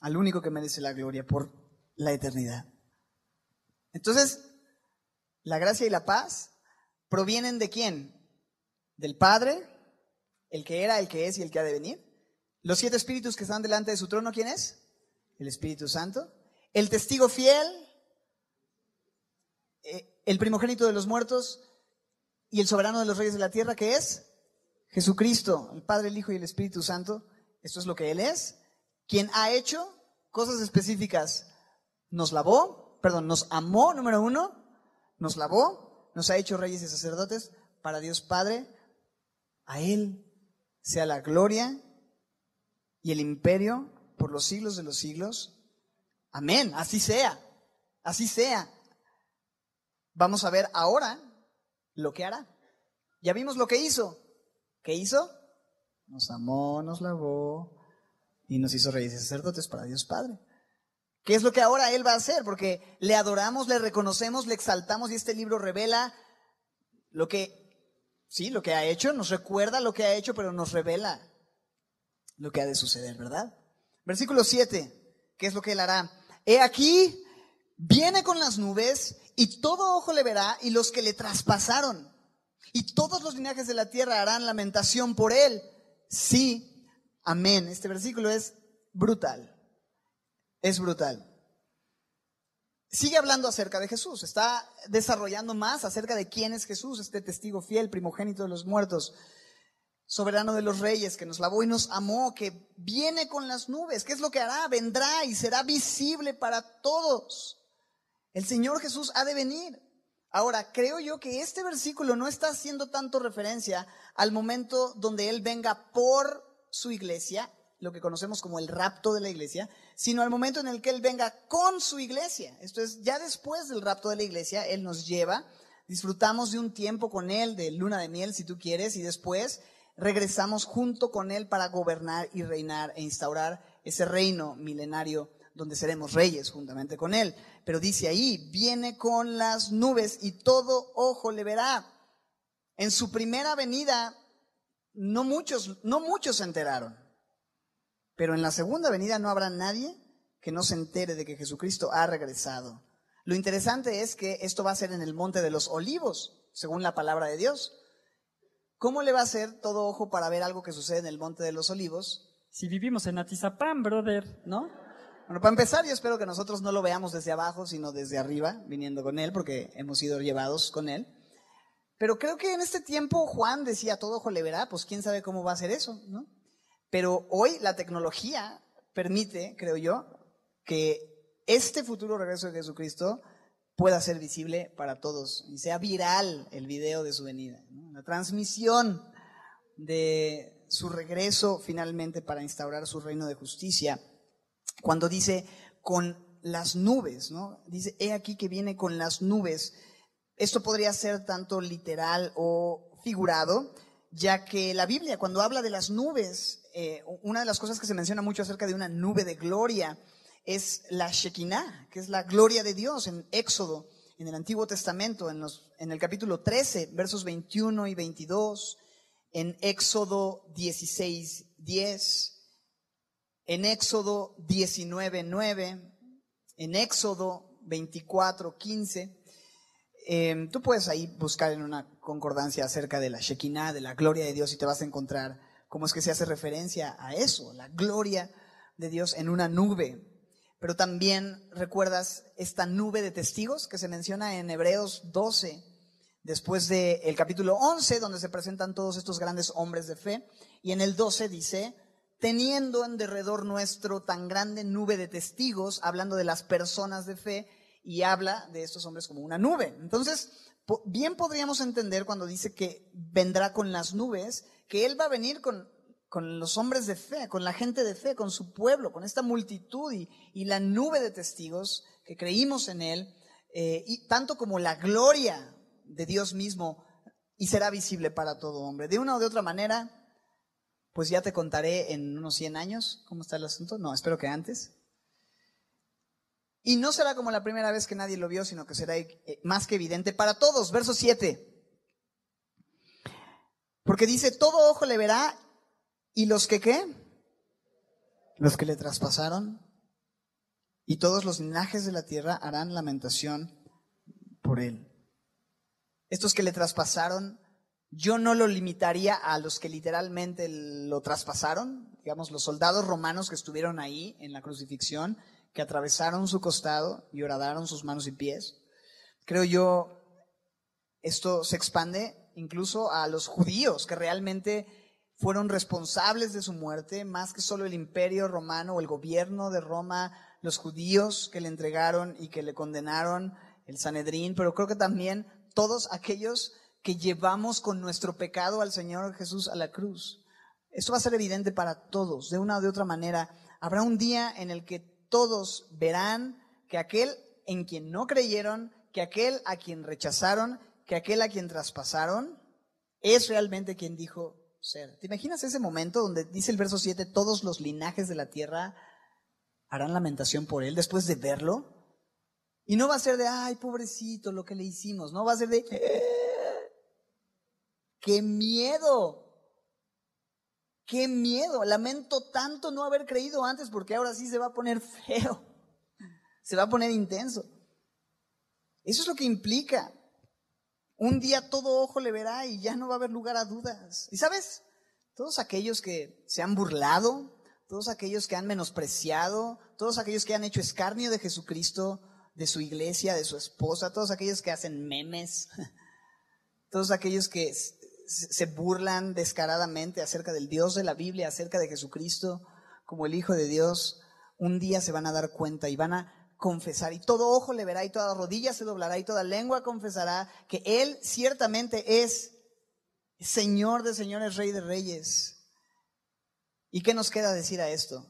A: Al único que merece la gloria por la eternidad. Entonces, la gracia y la paz provienen de quién? del Padre, el que era, el que es y el que ha de venir. Los siete espíritus que están delante de su trono, ¿quién es? El Espíritu Santo. El testigo fiel, eh, el primogénito de los muertos y el soberano de los reyes de la tierra, que es Jesucristo, el Padre, el Hijo y el Espíritu Santo. Esto es lo que Él es. Quien ha hecho cosas específicas. Nos lavó, perdón, nos amó, número uno, nos lavó, nos ha hecho reyes y sacerdotes para Dios Padre. A Él sea la gloria y el imperio por los siglos de los siglos. Amén, así sea, así sea. Vamos a ver ahora lo que hará. Ya vimos lo que hizo. ¿Qué hizo? Nos amó, nos lavó y nos hizo reyes y sacerdotes para Dios Padre. ¿Qué es lo que ahora Él va a hacer? Porque le adoramos, le reconocemos, le exaltamos y este libro revela lo que, sí, lo que ha hecho, nos recuerda lo que ha hecho, pero nos revela lo que ha de suceder, ¿verdad? Versículo 7, ¿qué es lo que Él hará? He aquí, viene con las nubes y todo ojo le verá y los que le traspasaron. Y todos los linajes de la tierra harán lamentación por Él. Sí, amén. Este versículo es brutal es brutal. Sigue hablando acerca de Jesús, está desarrollando más acerca de quién es Jesús, este testigo fiel, primogénito de los muertos, soberano de los reyes, que nos lavó y nos amó, que viene con las nubes. ¿Qué es lo que hará? Vendrá y será visible para todos. El Señor Jesús ha de venir. Ahora, creo yo que este versículo no está haciendo tanto referencia al momento donde Él venga por su iglesia, lo que conocemos como el rapto de la iglesia, sino al momento en el que Él venga con su iglesia. Esto es, ya después del rapto de la iglesia, Él nos lleva, disfrutamos de un tiempo con Él, de luna de miel si tú quieres, y después regresamos junto con Él para gobernar y reinar e instaurar ese reino milenario donde seremos reyes juntamente con Él. Pero dice ahí, viene con las nubes y todo ojo le verá. En su primera venida, no muchos, no muchos se enteraron. Pero en la segunda venida no habrá nadie que no se entere de que Jesucristo ha regresado. Lo interesante es que esto va a ser en el monte de los olivos, según la palabra de Dios. ¿Cómo le va a ser todo ojo para ver algo que sucede en el monte de los olivos?
B: Si vivimos en Atizapán, brother, ¿no?
A: Bueno, para empezar, yo espero que nosotros no lo veamos desde abajo, sino desde arriba, viniendo con Él, porque hemos sido llevados con Él. Pero creo que en este tiempo Juan decía, todo ojo le verá, pues quién sabe cómo va a ser eso, ¿no? Pero hoy la tecnología permite, creo yo, que este futuro regreso de Jesucristo pueda ser visible para todos y sea viral el video de su venida, la transmisión de su regreso finalmente para instaurar su reino de justicia. Cuando dice con las nubes, ¿no? Dice, he aquí que viene con las nubes. Esto podría ser tanto literal o figurado, ya que la Biblia cuando habla de las nubes eh, una de las cosas que se menciona mucho acerca de una nube de gloria es la Shekinah, que es la gloria de Dios en Éxodo, en el Antiguo Testamento, en, los, en el capítulo 13, versos 21 y 22, en Éxodo 16, 10, en Éxodo 19, 9, en Éxodo 24, 15. Em, tú puedes ahí buscar en una concordancia acerca de la Shekinah, de la gloria de Dios, y te vas a encontrar cómo es que se hace referencia a eso, la gloria de Dios en una nube. Pero también recuerdas esta nube de testigos que se menciona en Hebreos 12, después del capítulo 11, donde se presentan todos estos grandes hombres de fe. Y en el 12 dice, teniendo en derredor nuestro tan grande nube de testigos, hablando de las personas de fe, y habla de estos hombres como una nube. Entonces, bien podríamos entender cuando dice que vendrá con las nubes, que Él va a venir con, con los hombres de fe, con la gente de fe, con su pueblo, con esta multitud y, la nube de testigos que creímos en Él, eh, y tanto como la gloria de Dios mismo, y será visible para todo hombre. De una o de otra manera, pues ya te contaré en unos 100 años cómo está el asunto. No, espero que antes. Y no será como la primera vez que nadie lo vio, sino que será eh, más que evidente para todos. Verso 7. Porque dice, todo ojo le verá y los que qué? Los que le traspasaron y todos los linajes de la tierra harán lamentación por él. Estos que le traspasaron yo no lo limitaría a los que literalmente lo traspasaron, digamos, los soldados romanos que estuvieron ahí en la crucifixión, que atravesaron su costado y horadaron sus manos y pies. Creo yo, esto se expande incluso a los judíos que realmente fueron responsables de su muerte, más que solo el imperio romano o el gobierno de Roma, los judíos que le entregaron y que le condenaron, el Sanedrín, pero creo que también todos aquellos que llevamos con nuestro pecado al Señor Jesús a la cruz. Esto va a ser evidente para todos, de una o de otra manera. Habrá un día en el que todos verán que aquel en quien no creyeron, que aquel a quien rechazaron, que aquel a quien traspasaron, es realmente quien dijo ser. ¿Te imaginas ese momento donde dice el verso 7, todos los linajes de la tierra harán lamentación por él después de verlo? Y no va a ser de, ay, pobrecito, lo que le hicimos. No va a ser de, ¡Qué miedo! ¡Qué miedo! Lamento tanto no haber creído antes porque ahora sí se va a poner feo. Se va a poner intenso. Eso es lo que implica. Un día todo ojo le verá y ya no va a haber lugar a dudas. Y sabes, todos aquellos que se han burlado, todos aquellos que han menospreciado, todos aquellos que han hecho escarnio de Jesucristo, de su iglesia, de su esposa, todos aquellos que hacen memes, todos aquellos que se burlan descaradamente acerca del Dios de la Biblia, acerca de Jesucristo como el Hijo de Dios, un día se van a dar cuenta y van a confesar y todo ojo le verá y toda rodilla se doblará y toda lengua confesará que Él ciertamente es Señor de señores, Rey de reyes. ¿Y qué nos queda decir a esto?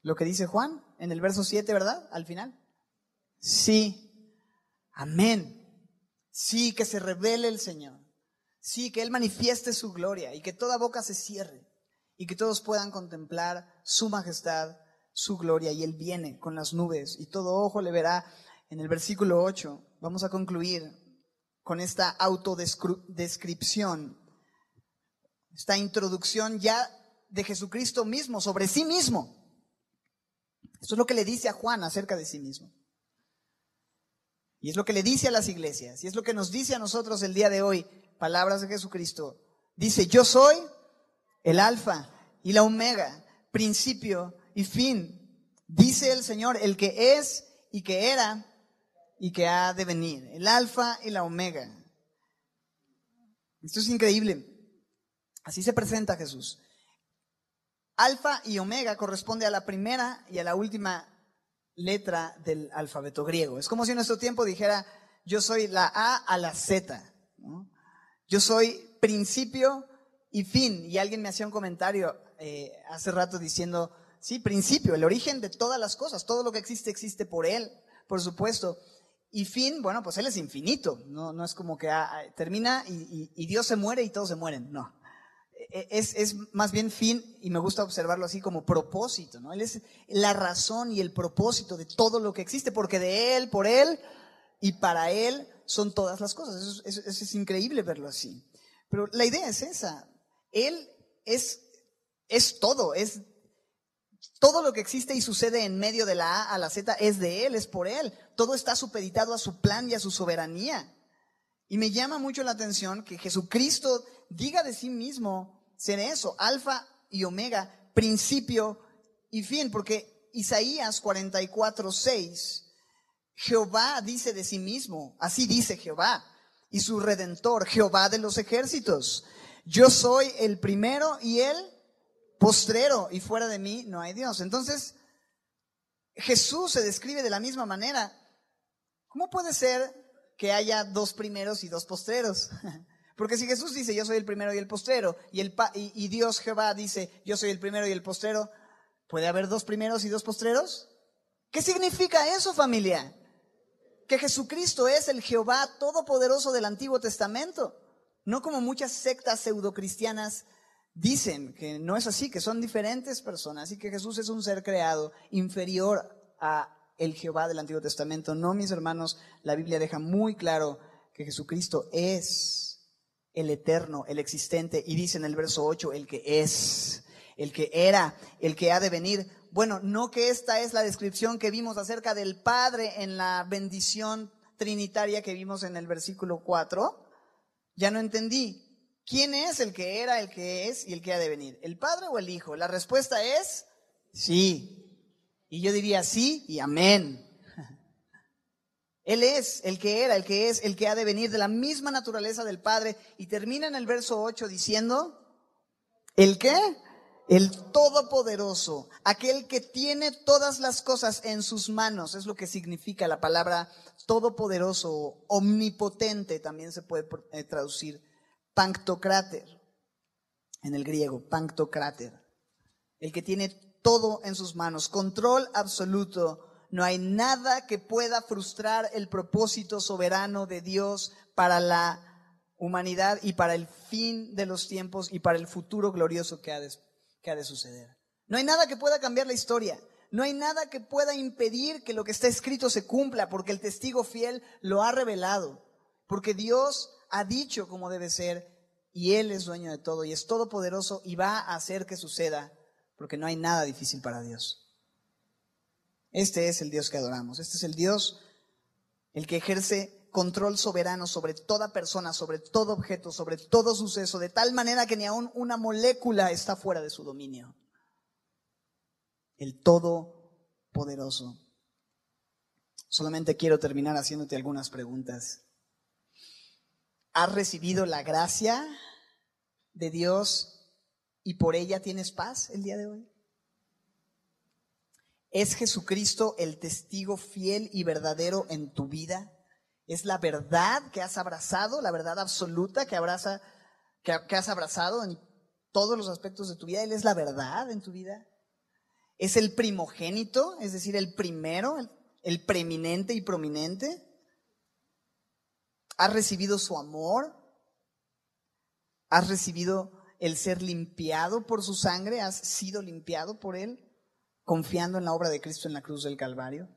A: Lo que dice Juan en el verso 7, ¿verdad? Al final. Sí. Amén. Sí, que se revele el Señor. Sí, que Él manifieste su gloria y que toda boca se cierre y que todos puedan contemplar su majestad, su gloria. Y Él viene con las nubes y todo ojo le verá. En el versículo 8 vamos a concluir con esta autodescripción, esta introducción ya de Jesucristo mismo, sobre sí mismo. Esto es lo que le dice a Juan acerca de sí mismo. Y es lo que le dice a las iglesias, y es lo que nos dice a nosotros el día de hoy palabras de Jesucristo. Dice, yo soy el alfa y la omega, principio y fin. Dice el Señor, el que es y que era y que ha de venir, el alfa y la omega. Esto es increíble. Así se presenta Jesús. Alfa y omega corresponde a la primera y a la última letra del alfabeto griego. Es como si en nuestro tiempo dijera, yo soy la A a la Z. ¿no? Yo soy principio y fin. Y alguien me hacía un comentario eh, hace rato diciendo, sí, principio, el origen de todas las cosas, todo lo que existe existe por Él, por supuesto. Y fin, bueno, pues Él es infinito, no, no es como que ah, ah, termina y, Dios se muere y todos se mueren, no. E, e, es, es, más bien fin, y me gusta observarlo así como propósito, ¿no? Él es la razón y el propósito de todo lo que existe, porque de Él, por Él y para Él son todas las cosas. Eso, es increíble verlo así. Pero la idea es esa. Él es, es todo, es todo lo que existe y sucede en medio de la A a la Z es de Él, es por Él. Todo está supeditado a su plan y a su soberanía. Y me llama mucho la atención que Jesucristo diga de sí mismo ser eso, alfa y omega, principio y fin, porque Isaías 44, 6 Jehová dice de sí mismo, así dice Jehová, y su redentor, Jehová de los ejércitos. Yo soy el primero y el postrero, y fuera de mí no hay Dios. Entonces, Jesús se describe de la misma manera. ¿Cómo puede ser que haya dos primeros y dos postreros? Porque si Jesús dice, yo soy el primero y el postrero, y, el y, y Dios Jehová dice, yo soy el primero y el postrero, ¿puede haber dos primeros y dos postreros? ¿Qué significa eso, familia? Que Jesucristo es el Jehová todopoderoso del Antiguo Testamento. No como muchas sectas pseudocristianas dicen que no es así, que son diferentes personas y que Jesús es un ser creado inferior a el Jehová del Antiguo Testamento. No, mis hermanos, la Biblia deja muy claro que Jesucristo es el eterno, el existente, y dice en el verso 8, el que es, el que era, el que ha de venir. Bueno, no que esta es la descripción que vimos acerca del Padre en la bendición trinitaria que vimos en el versículo 4. Ya no entendí. ¿Quién es el que era, el que es y el que ha de venir? ¿El Padre o el Hijo? La respuesta es sí. Y yo diría sí y amén. Él es el que era, el que es, el que ha de venir de la misma naturaleza del Padre. Y termina en el verso 8 diciendo, ¿el qué? El Todopoderoso, aquel que tiene todas las cosas en sus manos, es lo que significa la palabra Todopoderoso, omnipotente, también se puede eh, traducir, Panctocráter, en el griego, Panctocráter, el que tiene todo en sus manos, control absoluto no hay nada que pueda frustrar el propósito soberano de Dios para la humanidad y para el fin de los tiempos y para el futuro glorioso que ha de, de suceder. No hay nada que pueda cambiar la historia. No hay nada que pueda impedir que lo que está escrito se cumpla, porque el testigo fiel lo ha revelado, porque Dios ha dicho cómo debe ser y Él es dueño de todo y es todopoderoso y va a hacer que suceda, porque no hay nada difícil para Dios. Este es el Dios que adoramos. Este es el Dios, el que ejerce control soberano sobre toda persona, sobre todo objeto, sobre todo suceso, de tal manera que ni aún una molécula está fuera de su dominio. El Todopoderoso. Solamente quiero terminar haciéndote algunas preguntas. ¿Has recibido la gracia de Dios y por ella tienes paz el día de hoy? ¿Es Jesucristo el testigo fiel y verdadero en tu vida? ¿Es la verdad que has abrazado, la verdad absoluta que, abraza, que, has abrazado en todos los aspectos de tu vida? ¿Él es la verdad en tu vida? ¿Es el primogénito, es decir, el primero, el, el preeminente y prominente? ¿Has recibido su amor? ¿Has recibido el ser limpiado por su sangre? ¿Has sido limpiado por él? confiando en la obra de Cristo en la cruz del Calvario?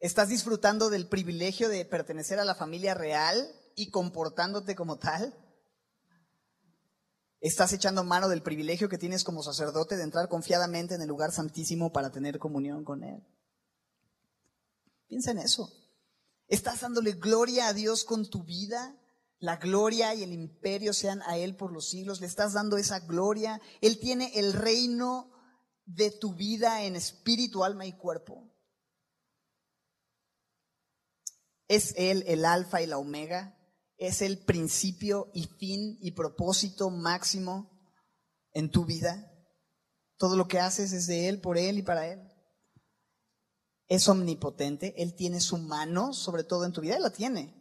A: ¿Estás disfrutando del privilegio de pertenecer a la familia real y comportándote como tal? ¿Estás echando mano del privilegio que tienes como sacerdote de entrar confiadamente en el lugar santísimo para tener comunión con Él? Piensa en eso. ¿Estás dándole gloria a Dios con tu vida? La gloria y el imperio sean a Él por los siglos. Le estás dando esa gloria. Él tiene el reino de tu vida en espíritu, alma y cuerpo. Es Él el alfa y la omega. Es el principio y fin y propósito máximo en tu vida. Todo lo que haces es de Él, por Él y para Él. Es omnipotente. Él tiene su mano sobre todo en tu vida. Él la tiene.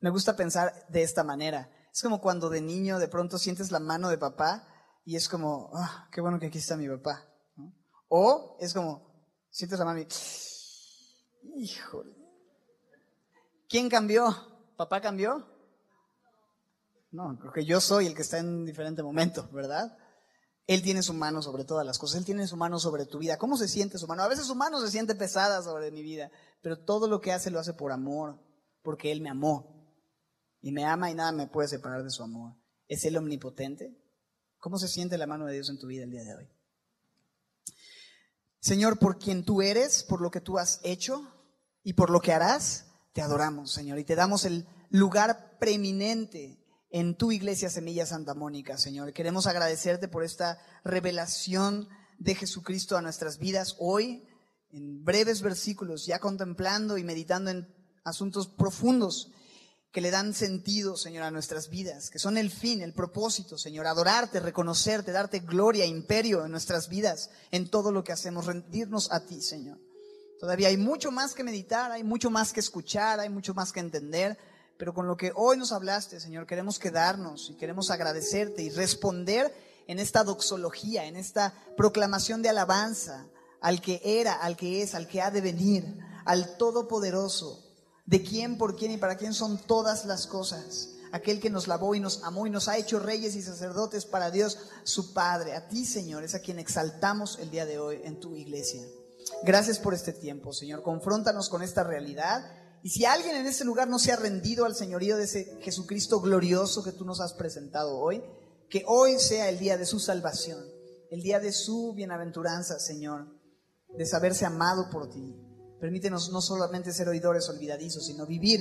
A: Me gusta pensar de esta manera. Es como cuando de niño de pronto sientes la mano de papá y es como, ah, qué bueno que aquí está mi papá. O es como, sientes la mano y, híjole. ¿Quién cambió? ¿Papá cambió? No, creo que yo soy el que está en diferente momento, ¿verdad? Él tiene su mano sobre todas las cosas, Él tiene su mano sobre tu vida. ¿Cómo se siente su mano? A veces su mano se siente pesada sobre mi vida, pero todo lo que hace lo hace por amor, porque Él me amó. Y me ama y nada me puede separar de su amor. ¿Es Él omnipotente? ¿Cómo se siente la mano de Dios en tu vida el día de hoy? Señor, por quien tú eres, por lo que tú has hecho y por lo que harás, te adoramos, Señor, y te damos el lugar preeminente en tu iglesia Semilla Santa Mónica, Señor. Queremos agradecerte por esta revelación de Jesucristo a nuestras vidas hoy, en breves versículos, ya contemplando y meditando en asuntos profundos que le dan sentido, Señor, a nuestras vidas, que son el fin, el propósito, Señor, adorarte, reconocerte, darte gloria, imperio en nuestras vidas, en todo lo que hacemos, rendirnos a ti, Señor. Todavía hay mucho más que meditar, hay mucho más que escuchar, hay mucho más que entender, pero con lo que hoy nos hablaste, Señor, queremos quedarnos y queremos agradecerte y responder en esta doxología, en esta proclamación de alabanza al que era, al que es, al que ha de venir, al Todopoderoso de quién, por quién y para quién son todas las cosas. Aquel que nos lavó y nos amó y nos ha hecho reyes y sacerdotes para Dios, su Padre. A ti, Señor, es a quien exaltamos el día de hoy en tu iglesia. Gracias por este tiempo, Señor. Confróntanos con esta realidad. Y si alguien en este lugar no se ha rendido al señorío de ese Jesucristo glorioso que tú nos has presentado hoy, que hoy sea el día de su salvación, el día de su bienaventuranza, Señor, de saberse amado por ti, Permítenos no solamente ser oidores olvidadizos, sino vivir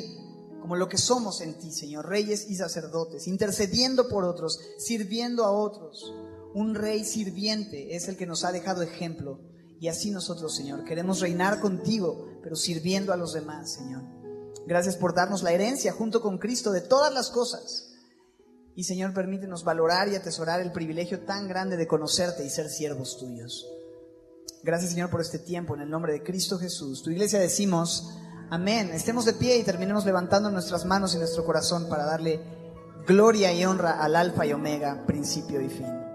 A: como lo que somos en ti, Señor, reyes y sacerdotes, intercediendo por otros, sirviendo a otros. Un rey sirviente es el que nos ha dejado ejemplo. Y así nosotros, Señor, queremos reinar contigo, pero sirviendo a los demás, Señor. Gracias por darnos la herencia junto con Cristo de todas las cosas. Y Señor, permítenos valorar y atesorar el privilegio tan grande de conocerte y ser siervos tuyos. Gracias, Señor, por este tiempo en el nombre de Cristo Jesús. Tu iglesia decimos, amén. Estemos de pie y terminemos levantando nuestras manos y nuestro corazón para darle gloria y honra al Alfa y Omega, principio y fin.